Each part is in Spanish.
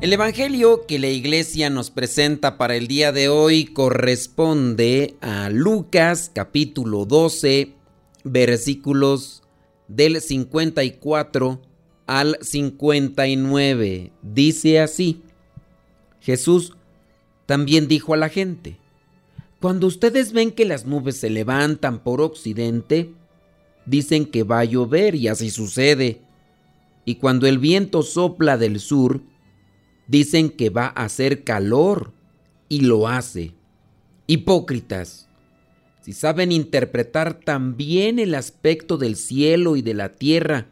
El Evangelio que la iglesia nos presenta para el día de hoy corresponde a Lucas capítulo 12 versículos del 54 al 59. Dice así, Jesús también dijo a la gente, cuando ustedes ven que las nubes se levantan por occidente, dicen que va a llover y así sucede. Y cuando el viento sopla del sur, Dicen que va a hacer calor y lo hace. Hipócritas, si saben interpretar tan bien el aspecto del cielo y de la tierra,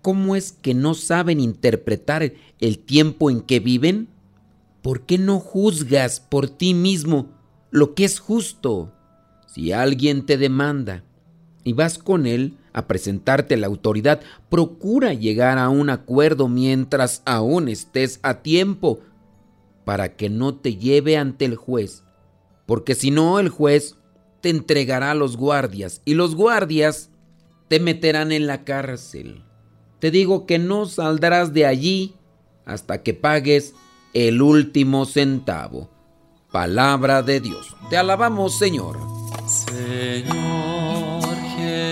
¿cómo es que no saben interpretar el tiempo en que viven? ¿Por qué no juzgas por ti mismo lo que es justo? Si alguien te demanda y vas con él, a presentarte la autoridad, procura llegar a un acuerdo mientras aún estés a tiempo, para que no te lleve ante el juez, porque si no el juez te entregará a los guardias y los guardias te meterán en la cárcel. Te digo que no saldrás de allí hasta que pagues el último centavo. Palabra de Dios. Te alabamos, Señor. Señor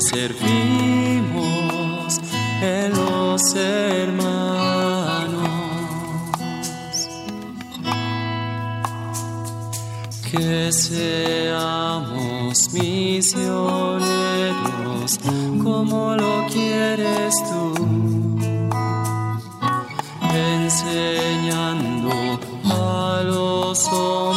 servimos en los hermanos. Que seamos misioneros como lo quieres tú, enseñando a los hombres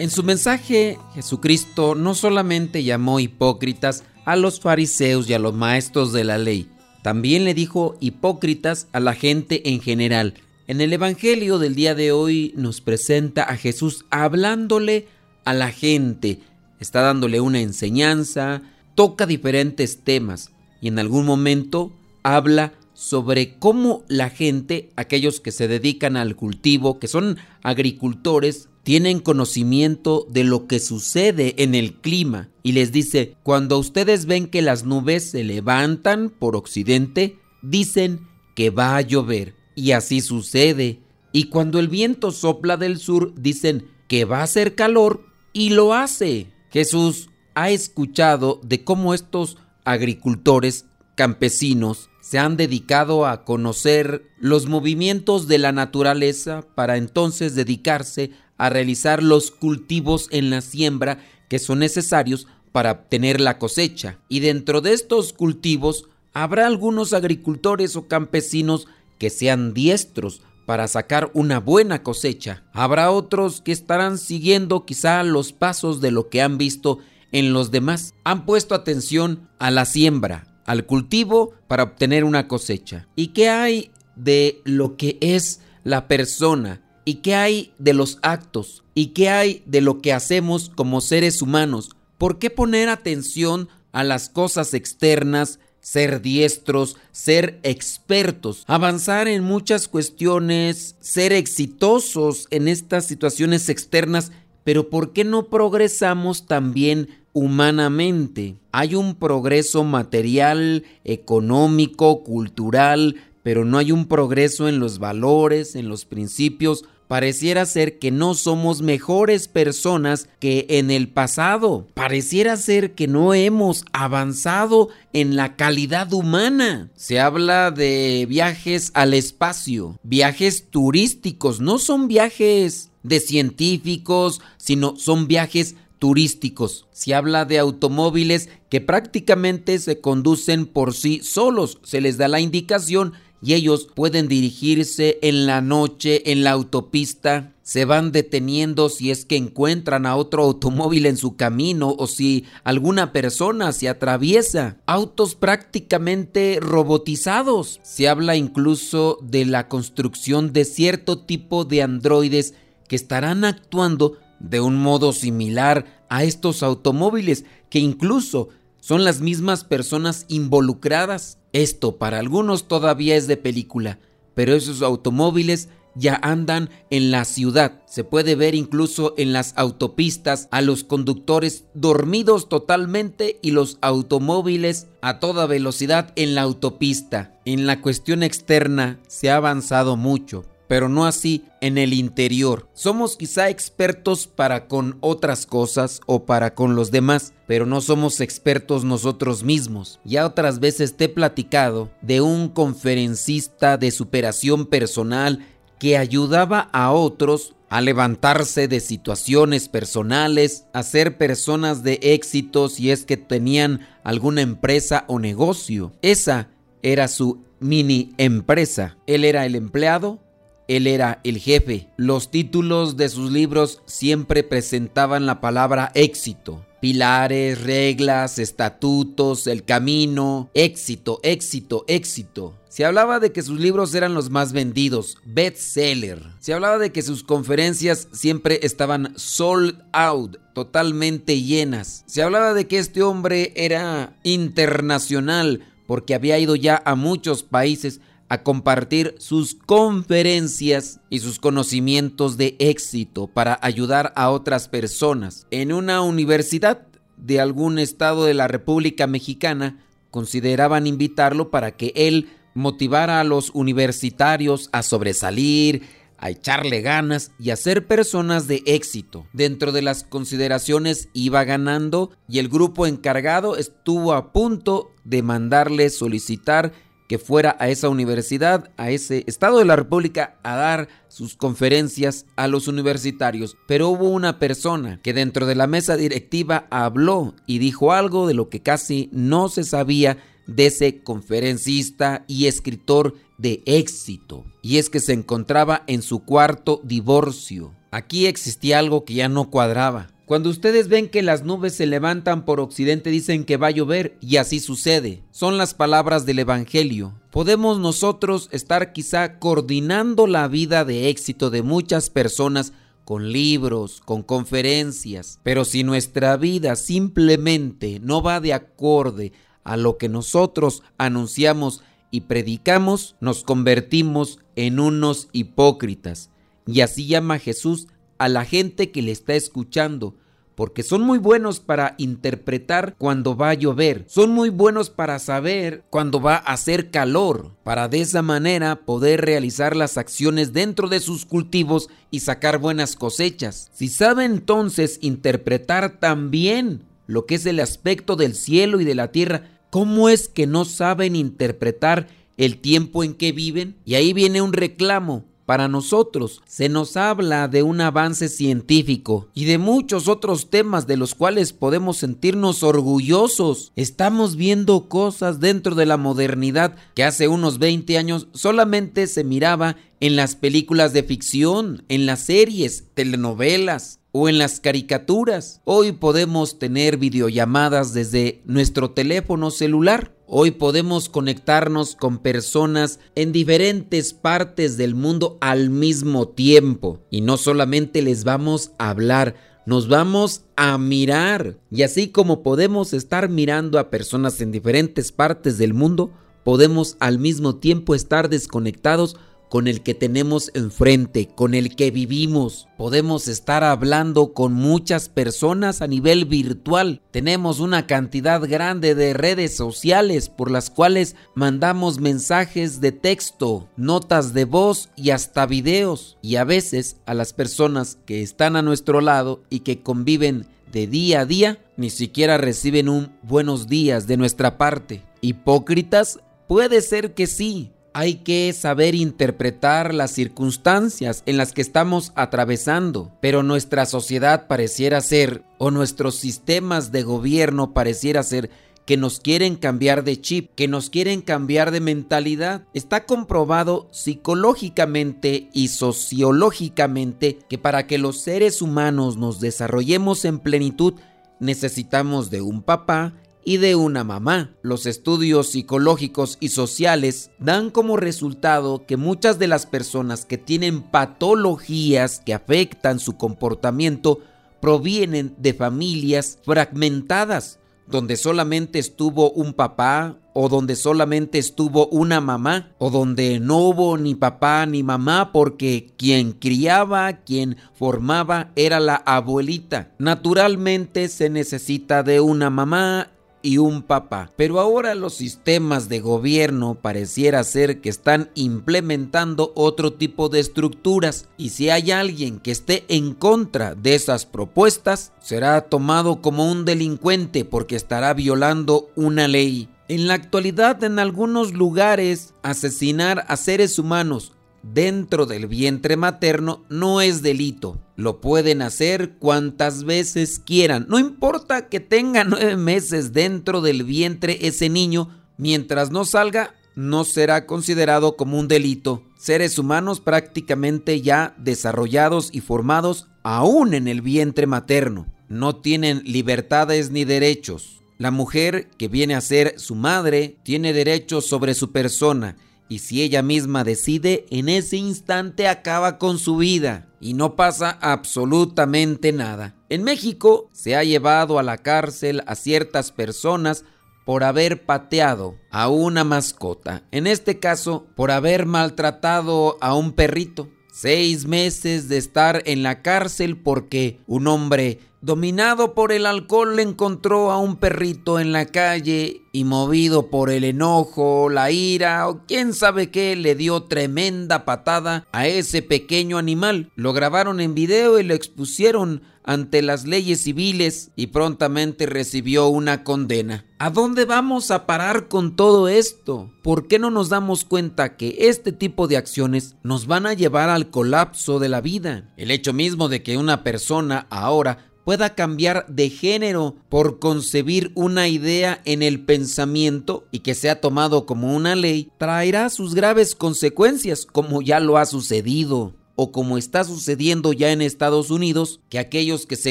en su mensaje, Jesucristo no solamente llamó hipócritas a los fariseos y a los maestros de la ley, también le dijo hipócritas a la gente en general. En el Evangelio del día de hoy nos presenta a Jesús hablándole a la gente, está dándole una enseñanza, toca diferentes temas y en algún momento habla sobre cómo la gente, aquellos que se dedican al cultivo, que son agricultores, tienen conocimiento de lo que sucede en el clima y les dice, cuando ustedes ven que las nubes se levantan por occidente, dicen que va a llover y así sucede. Y cuando el viento sopla del sur, dicen que va a hacer calor y lo hace. Jesús ha escuchado de cómo estos agricultores campesinos se han dedicado a conocer los movimientos de la naturaleza para entonces dedicarse a realizar los cultivos en la siembra que son necesarios para obtener la cosecha. Y dentro de estos cultivos habrá algunos agricultores o campesinos que sean diestros para sacar una buena cosecha. Habrá otros que estarán siguiendo quizá los pasos de lo que han visto en los demás. Han puesto atención a la siembra, al cultivo para obtener una cosecha. ¿Y qué hay de lo que es la persona? ¿Y qué hay de los actos? ¿Y qué hay de lo que hacemos como seres humanos? ¿Por qué poner atención a las cosas externas, ser diestros, ser expertos, avanzar en muchas cuestiones, ser exitosos en estas situaciones externas? Pero ¿por qué no progresamos también humanamente? Hay un progreso material, económico, cultural, pero no hay un progreso en los valores, en los principios, pareciera ser que no somos mejores personas que en el pasado. Pareciera ser que no hemos avanzado en la calidad humana. Se habla de viajes al espacio, viajes turísticos, no son viajes de científicos, sino son viajes turísticos. Se habla de automóviles que prácticamente se conducen por sí solos. Se les da la indicación y ellos pueden dirigirse en la noche en la autopista, se van deteniendo si es que encuentran a otro automóvil en su camino o si alguna persona se atraviesa. Autos prácticamente robotizados. Se habla incluso de la construcción de cierto tipo de androides que estarán actuando de un modo similar a estos automóviles que incluso son las mismas personas involucradas. Esto para algunos todavía es de película, pero esos automóviles ya andan en la ciudad. Se puede ver incluso en las autopistas a los conductores dormidos totalmente y los automóviles a toda velocidad en la autopista. En la cuestión externa se ha avanzado mucho, pero no así en el interior. Somos quizá expertos para con otras cosas o para con los demás, pero no somos expertos nosotros mismos. Ya otras veces te he platicado de un conferencista de superación personal que ayudaba a otros a levantarse de situaciones personales, a ser personas de éxito si es que tenían alguna empresa o negocio. Esa era su mini empresa. Él era el empleado él era el jefe. Los títulos de sus libros siempre presentaban la palabra éxito. Pilares, reglas, estatutos, el camino, éxito, éxito, éxito. Se hablaba de que sus libros eran los más vendidos, bestseller. Se hablaba de que sus conferencias siempre estaban sold out, totalmente llenas. Se hablaba de que este hombre era internacional porque había ido ya a muchos países a compartir sus conferencias y sus conocimientos de éxito para ayudar a otras personas. En una universidad de algún estado de la República Mexicana consideraban invitarlo para que él motivara a los universitarios a sobresalir, a echarle ganas y a ser personas de éxito. Dentro de las consideraciones iba ganando y el grupo encargado estuvo a punto de mandarle solicitar que fuera a esa universidad, a ese estado de la República, a dar sus conferencias a los universitarios. Pero hubo una persona que dentro de la mesa directiva habló y dijo algo de lo que casi no se sabía de ese conferencista y escritor de éxito. Y es que se encontraba en su cuarto divorcio. Aquí existía algo que ya no cuadraba. Cuando ustedes ven que las nubes se levantan por occidente dicen que va a llover y así sucede. Son las palabras del Evangelio. Podemos nosotros estar quizá coordinando la vida de éxito de muchas personas con libros, con conferencias, pero si nuestra vida simplemente no va de acorde a lo que nosotros anunciamos y predicamos, nos convertimos en unos hipócritas. Y así llama Jesús a la gente que le está escuchando, porque son muy buenos para interpretar cuando va a llover, son muy buenos para saber cuando va a hacer calor, para de esa manera poder realizar las acciones dentro de sus cultivos y sacar buenas cosechas. Si sabe entonces interpretar también lo que es el aspecto del cielo y de la tierra, ¿cómo es que no saben interpretar el tiempo en que viven? Y ahí viene un reclamo para nosotros. Se nos habla de un avance científico y de muchos otros temas de los cuales podemos sentirnos orgullosos. Estamos viendo cosas dentro de la modernidad que hace unos 20 años solamente se miraba en las películas de ficción, en las series, telenovelas o en las caricaturas. Hoy podemos tener videollamadas desde nuestro teléfono celular. Hoy podemos conectarnos con personas en diferentes partes del mundo al mismo tiempo. Y no solamente les vamos a hablar, nos vamos a mirar. Y así como podemos estar mirando a personas en diferentes partes del mundo, podemos al mismo tiempo estar desconectados con el que tenemos enfrente, con el que vivimos. Podemos estar hablando con muchas personas a nivel virtual. Tenemos una cantidad grande de redes sociales por las cuales mandamos mensajes de texto, notas de voz y hasta videos. Y a veces a las personas que están a nuestro lado y que conviven de día a día, ni siquiera reciben un buenos días de nuestra parte. Hipócritas, puede ser que sí, hay que saber interpretar las circunstancias en las que estamos atravesando, pero nuestra sociedad pareciera ser, o nuestros sistemas de gobierno pareciera ser, que nos quieren cambiar de chip, que nos quieren cambiar de mentalidad. Está comprobado psicológicamente y sociológicamente que para que los seres humanos nos desarrollemos en plenitud, necesitamos de un papá y de una mamá. Los estudios psicológicos y sociales dan como resultado que muchas de las personas que tienen patologías que afectan su comportamiento provienen de familias fragmentadas, donde solamente estuvo un papá o donde solamente estuvo una mamá o donde no hubo ni papá ni mamá porque quien criaba, quien formaba era la abuelita. Naturalmente se necesita de una mamá y un papá. Pero ahora los sistemas de gobierno pareciera ser que están implementando otro tipo de estructuras y si hay alguien que esté en contra de esas propuestas, será tomado como un delincuente porque estará violando una ley. En la actualidad en algunos lugares asesinar a seres humanos dentro del vientre materno no es delito. Lo pueden hacer cuantas veces quieran. No importa que tenga nueve meses dentro del vientre ese niño, mientras no salga, no será considerado como un delito. Seres humanos prácticamente ya desarrollados y formados aún en el vientre materno. No tienen libertades ni derechos. La mujer que viene a ser su madre tiene derechos sobre su persona y si ella misma decide, en ese instante acaba con su vida y no pasa absolutamente nada. En México se ha llevado a la cárcel a ciertas personas por haber pateado a una mascota, en este caso por haber maltratado a un perrito. Seis meses de estar en la cárcel porque un hombre dominado por el alcohol encontró a un perrito en la calle y movido por el enojo, la ira o quién sabe qué, le dio tremenda patada a ese pequeño animal. Lo grabaron en video y lo expusieron ante las leyes civiles y prontamente recibió una condena. ¿A dónde vamos a parar con todo esto? ¿Por qué no nos damos cuenta que este tipo de acciones nos van a llevar al colapso de la vida? El hecho mismo de que una persona ahora pueda cambiar de género por concebir una idea en el pensamiento y que sea tomado como una ley, traerá sus graves consecuencias, como ya lo ha sucedido o como está sucediendo ya en Estados Unidos, que aquellos que se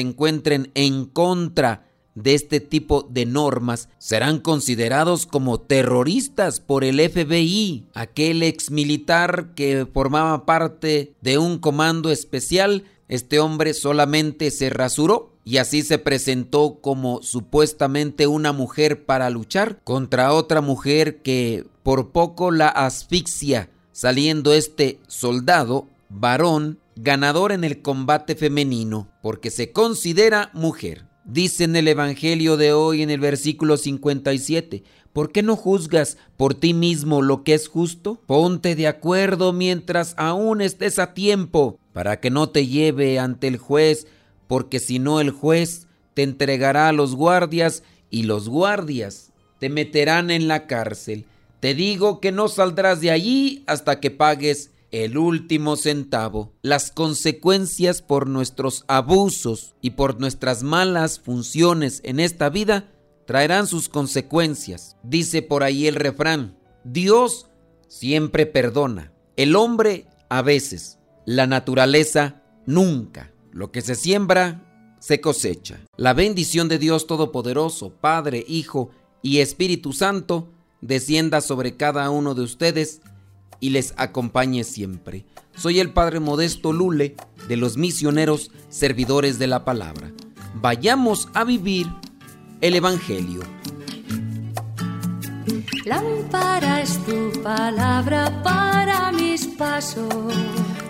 encuentren en contra de este tipo de normas serán considerados como terroristas por el FBI. Aquel ex militar que formaba parte de un comando especial este hombre solamente se rasuró y así se presentó como supuestamente una mujer para luchar contra otra mujer que por poco la asfixia, saliendo este soldado, varón, ganador en el combate femenino, porque se considera mujer. Dice en el Evangelio de hoy en el versículo 57, ¿por qué no juzgas por ti mismo lo que es justo? Ponte de acuerdo mientras aún estés a tiempo, para que no te lleve ante el juez, porque si no el juez te entregará a los guardias y los guardias te meterán en la cárcel. Te digo que no saldrás de allí hasta que pagues el último centavo. Las consecuencias por nuestros abusos y por nuestras malas funciones en esta vida traerán sus consecuencias. Dice por ahí el refrán, Dios siempre perdona, el hombre a veces, la naturaleza nunca. Lo que se siembra, se cosecha. La bendición de Dios Todopoderoso, Padre, Hijo y Espíritu Santo, descienda sobre cada uno de ustedes y les acompañe siempre. Soy el Padre Modesto Lule de los misioneros servidores de la palabra. Vayamos a vivir el Evangelio. Lámpara es tu palabra para mis pasos,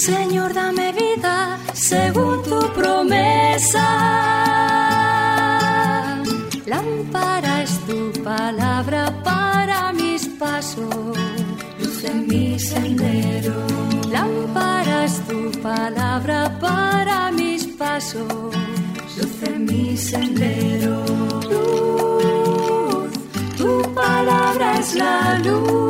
Señor, dame vida según tu promesa. Lámpara es tu palabra para mis pasos, luz en mi sendero. Lámpara es tu palabra para mis pasos, luz en mi sendero. Luz, tu palabra es la luz.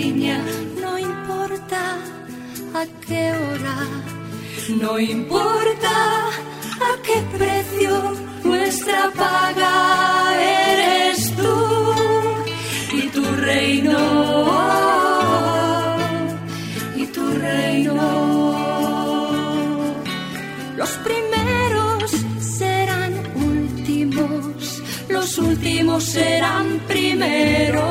No importa a qué precio, nuestra paga eres tú y tu reino, y tu reino. Los primeros serán últimos, los últimos serán primeros.